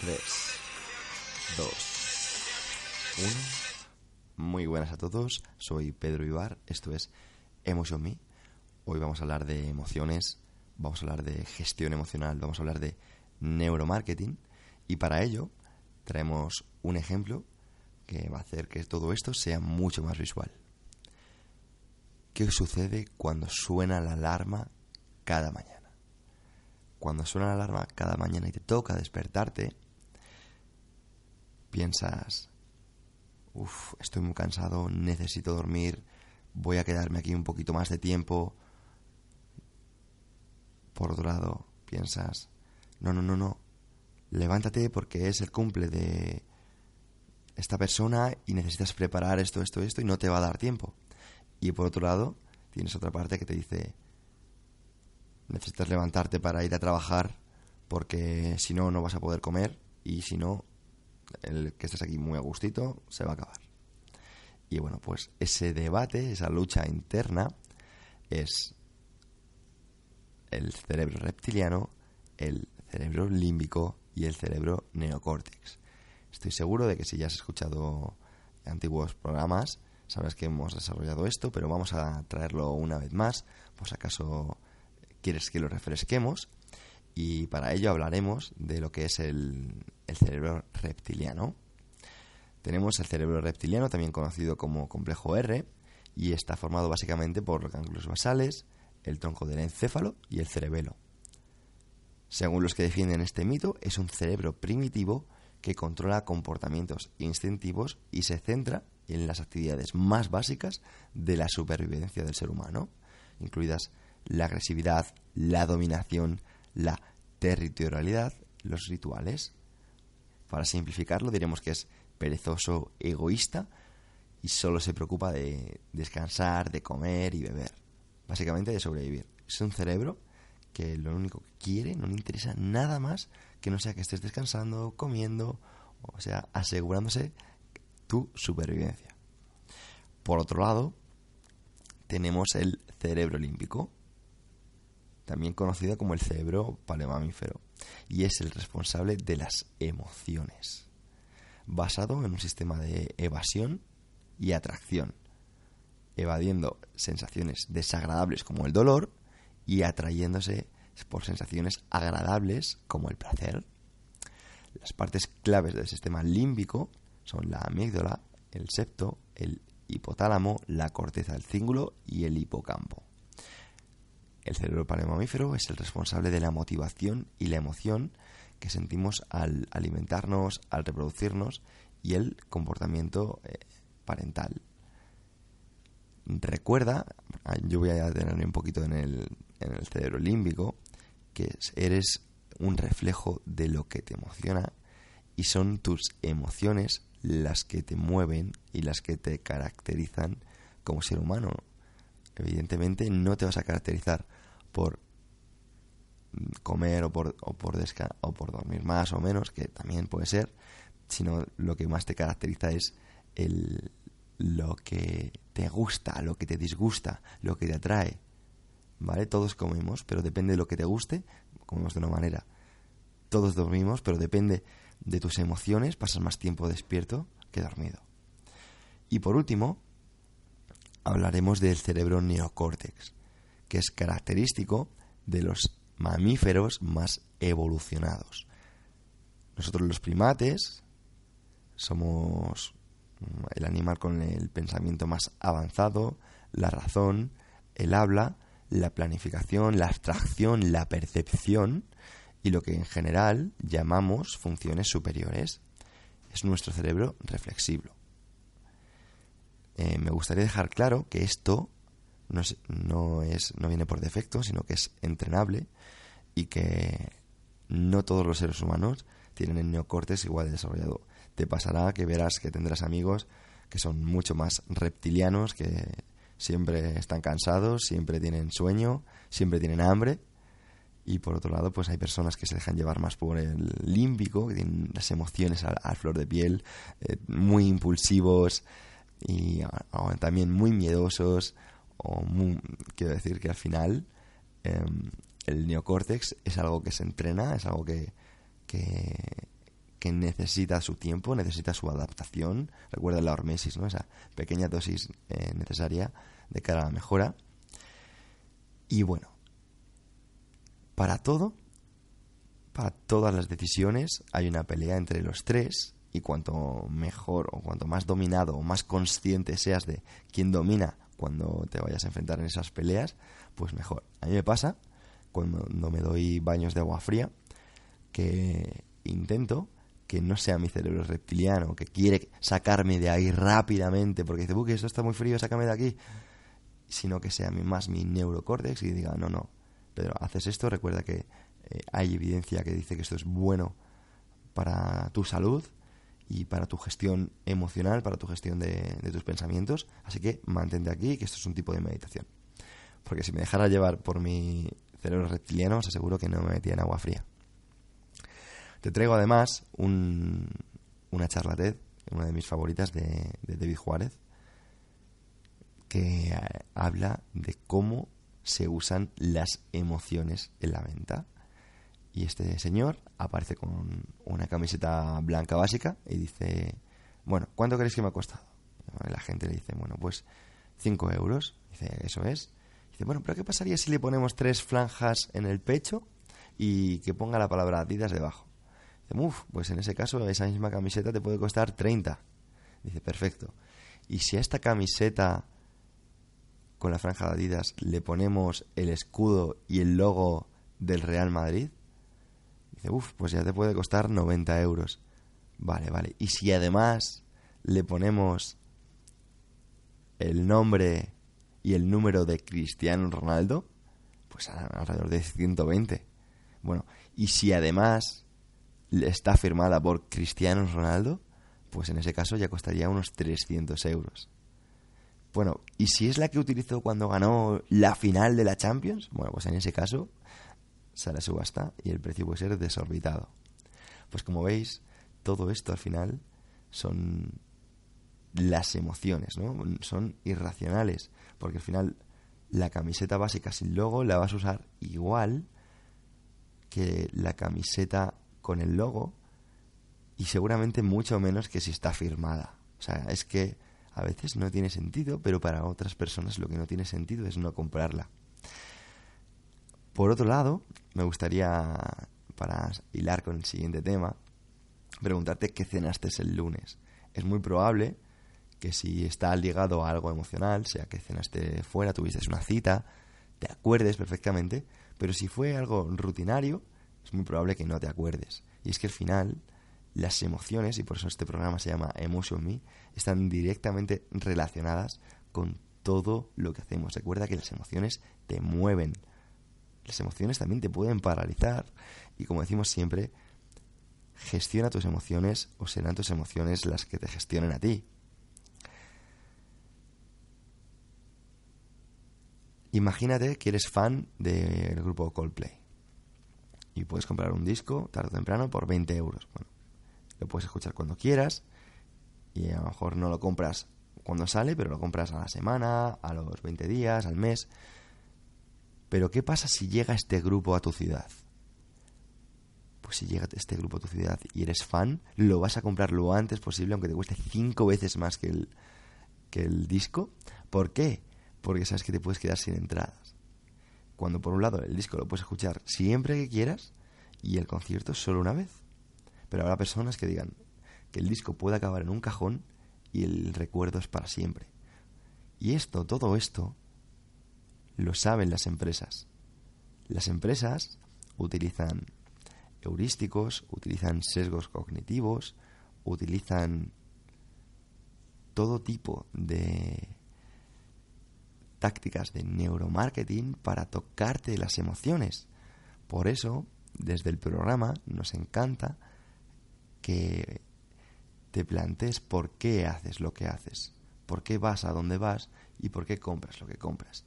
Tres, dos, uno. Muy buenas a todos, soy Pedro Ibar, esto es Emotion Me. Hoy vamos a hablar de emociones, vamos a hablar de gestión emocional, vamos a hablar de neuromarketing y para ello traemos un ejemplo que va a hacer que todo esto sea mucho más visual. ¿Qué sucede cuando suena la alarma cada mañana? Cuando suena la alarma cada mañana y te toca despertarte, piensas, uff, estoy muy cansado, necesito dormir, voy a quedarme aquí un poquito más de tiempo. Por otro lado, piensas, no, no, no, no, levántate porque es el cumple de esta persona y necesitas preparar esto, esto, esto y no te va a dar tiempo. Y por otro lado, tienes otra parte que te dice, necesitas levantarte para ir a trabajar porque si no, no vas a poder comer y si no, el que estés aquí muy a gustito se va a acabar. Y bueno, pues ese debate, esa lucha interna es el cerebro reptiliano, el cerebro límbico y el cerebro neocórtex. Estoy seguro de que si ya has escuchado antiguos programas, sabrás que hemos desarrollado esto, pero vamos a traerlo una vez más, si acaso quieres que lo refresquemos. Y para ello hablaremos de lo que es el, el cerebro reptiliano. Tenemos el cerebro reptiliano, también conocido como complejo R, y está formado básicamente por los ganglios basales, el tronco del encéfalo y el cerebelo. Según los que defienden este mito, es un cerebro primitivo que controla comportamientos instintivos y se centra en las actividades más básicas de la supervivencia del ser humano, incluidas la agresividad, la dominación, la territorialidad, los rituales. Para simplificarlo, diremos que es perezoso, egoísta y solo se preocupa de descansar, de comer y beber. Básicamente de sobrevivir. Es un cerebro que lo único que quiere, no le interesa nada más que no sea que estés descansando, comiendo, o sea, asegurándose tu supervivencia. Por otro lado, tenemos el cerebro límbico, también conocido como el cerebro palemamífero, y es el responsable de las emociones, basado en un sistema de evasión y atracción, evadiendo sensaciones desagradables como el dolor y atrayéndose por sensaciones agradables como el placer. Las partes claves del sistema límbico son la amígdala, el septo, el hipotálamo, la corteza del cíngulo y el hipocampo. El cerebro palemamífero es el responsable de la motivación y la emoción que sentimos al alimentarnos, al reproducirnos y el comportamiento eh, parental. Recuerda, ah, yo voy a detenerme un poquito en el, en el cerebro límbico, que eres un reflejo de lo que te emociona y son tus emociones las que te mueven y las que te caracterizan como ser humano. Evidentemente no te vas a caracterizar por comer o por, o por, o por dormir más o menos, que también puede ser, sino lo que más te caracteriza es el, lo que te gusta, lo que te disgusta, lo que te atrae. ¿Vale? Todos comemos, pero depende de lo que te guste, comemos de una manera. Todos dormimos, pero depende de tus emociones, pasas más tiempo despierto que dormido. Y por último, hablaremos del cerebro neocórtex, que es característico de los mamíferos más evolucionados. Nosotros los primates somos mm, el animal con el pensamiento más avanzado, la razón, el habla, la planificación, la abstracción, la percepción y lo que en general llamamos funciones superiores. es nuestro cerebro reflexivo. Eh, me gustaría dejar claro que esto no no es, no viene por defecto, sino que es entrenable y que no todos los seres humanos tienen el neocortes igual de desarrollado. Te pasará que verás que tendrás amigos que son mucho más reptilianos, que siempre están cansados, siempre tienen sueño, siempre tienen hambre. Y por otro lado, pues hay personas que se dejan llevar más por el límbico, que tienen las emociones a, flor de piel, eh, muy impulsivos y también muy miedosos. O quiero decir que al final em, el neocórtex es algo que se entrena, es algo que, que, necesita su tiempo, necesita su adaptación. Recuerda la hormesis, ¿no? esa pequeña dosis eh, necesaria de cara a la mejora. Y bueno, para todo, para todas las decisiones, hay una pelea entre los tres. Y cuanto mejor o cuanto más dominado o más consciente seas de quién domina cuando te vayas a enfrentar en esas peleas, pues mejor. A mí me pasa cuando me doy baños de agua fría, que intento que no sea mi cerebro reptiliano, que quiere sacarme de ahí rápidamente, porque dice, que esto está muy frío, sácame de aquí, sino que sea más mi neurocórtex y diga, no, no, pero haces esto, recuerda que eh, hay evidencia que dice que esto es bueno para tu salud y para tu gestión emocional, para tu gestión de, de tus pensamientos, así que mantente aquí, que esto es un tipo de meditación. Porque si me dejara llevar por mi cerebro reptiliano, os aseguro que no me metía en agua fría. Te traigo además un, una charla TED, una de mis favoritas de, David Juárez, que habla de cómo se usan las emociones en la venta. Y este señor aparece con una camiseta blanca básica y dice, bueno, ¿cuánto creéis que me ha costado? La gente le dice, bueno, pues 5 euros. Dice, eso es. Dice, bueno, pero ¿qué pasaría si le ponemos tres franjas en el pecho y que ponga la palabra Adidas debajo? Dice, uff, pues en ese caso esa misma camiseta te puede costar 30. Dice, perfecto. Y si a esta camiseta con la franja de Adidas le ponemos el escudo y el logo del Real Madrid, dice, pues ya te puede costar 90 euros. Vale, vale. Y si además le ponemos el nombre y el número de Cristiano Ronaldo, pues alrededor de 120. Bueno, y si además está firmada por Cristiano Ronaldo, pues en ese caso ya costaría unos 300 euros. Bueno, ¿y si es la que utilizó cuando ganó la final de la Champions? Bueno, pues en ese caso sale a subasta y el precio puede ser desorbitado. Pues como veis, todo esto al final son las emociones, ¿no? Son irracionales, porque al final la camiseta básica sin logo la vas a usar igual que la camiseta con el logo y seguramente mucho menos que si está firmada. O sea, es que a veces no tiene sentido, pero para otras personas lo que no tiene sentido es no comprarla. Por otro lado, me gustaría, para hilar con el siguiente tema, preguntarte qué cenaste el lunes. Es muy probable que si está ligado a algo emocional, sea que cenaste fuera, tuviste una cita, te acuerdes perfectamente, pero si fue algo rutinario, es muy probable que no te acuerdes. Y es que al final las emociones, y por eso este programa se llama Emotion Me, están directamente relacionadas con todo lo que hacemos. Recuerda que las emociones te mueven. Las emociones también te pueden paralizar y como decimos siempre, gestiona tus emociones o serán tus emociones las que te gestionen a ti. Imagínate que eres fan del grupo Coldplay y puedes comprar un disco tarde o temprano por 20 euros. Bueno, lo puedes escuchar cuando quieras y a lo mejor no lo compras cuando sale, pero lo compras a la semana, a los 20 días, al mes. Pero ¿qué pasa si llega este grupo a tu ciudad? Pues si llega este grupo a tu ciudad y eres fan, lo vas a comprar lo antes posible, aunque te cueste cinco veces más que el, que el disco. ¿Por qué? porque sabes que te puedes quedar sin entradas. Cuando por un lado el disco lo puedes escuchar siempre que quieras y el concierto solo una vez. Pero habrá personas que digan que el disco puede acabar en un cajón y el recuerdo es para siempre. Y esto, todo esto, lo saben las empresas. Las empresas utilizan heurísticos, utilizan sesgos cognitivos, utilizan todo tipo de tácticas de neuromarketing para tocarte las emociones. Por eso, desde el programa nos encanta que te plantees por qué haces lo que haces, por qué vas a donde vas y por qué compras lo que compras.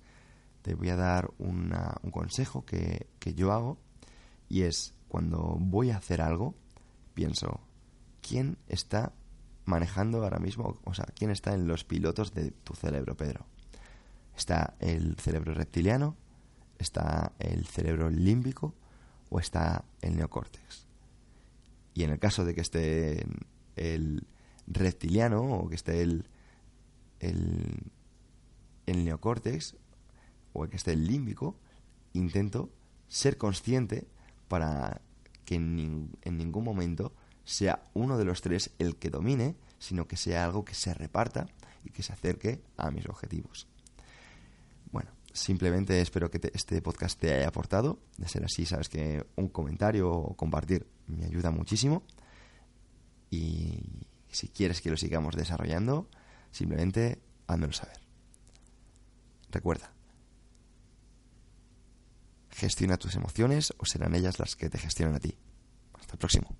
Te voy a dar un consejo que, que yo hago y es cuando voy a hacer algo, pienso, ¿quién está manejando ahora mismo? O sea, ¿quién está en los pilotos de tu cerebro, Pedro? ¿Está el cerebro reptiliano? ¿Está el cerebro límbico? ¿O está el neocórtex? Y en el caso de que esté el reptiliano o que esté el, el, el neocórtex o que esté el límbico, intento ser consciente para que en, ningún momento sea uno de los tres el que domine, sino que sea algo que se reparta y que se acerque a mis objetivos. Bueno, simplemente espero que este podcast te haya aportado. De ser así, sabes que un comentario o compartir me ayuda muchísimo. Y si quieres que lo sigamos desarrollando, simplemente házmelo saber. Recuerda, Gestiona tus emociones o serán ellas las que te gestionan a ti. Hasta el próximo.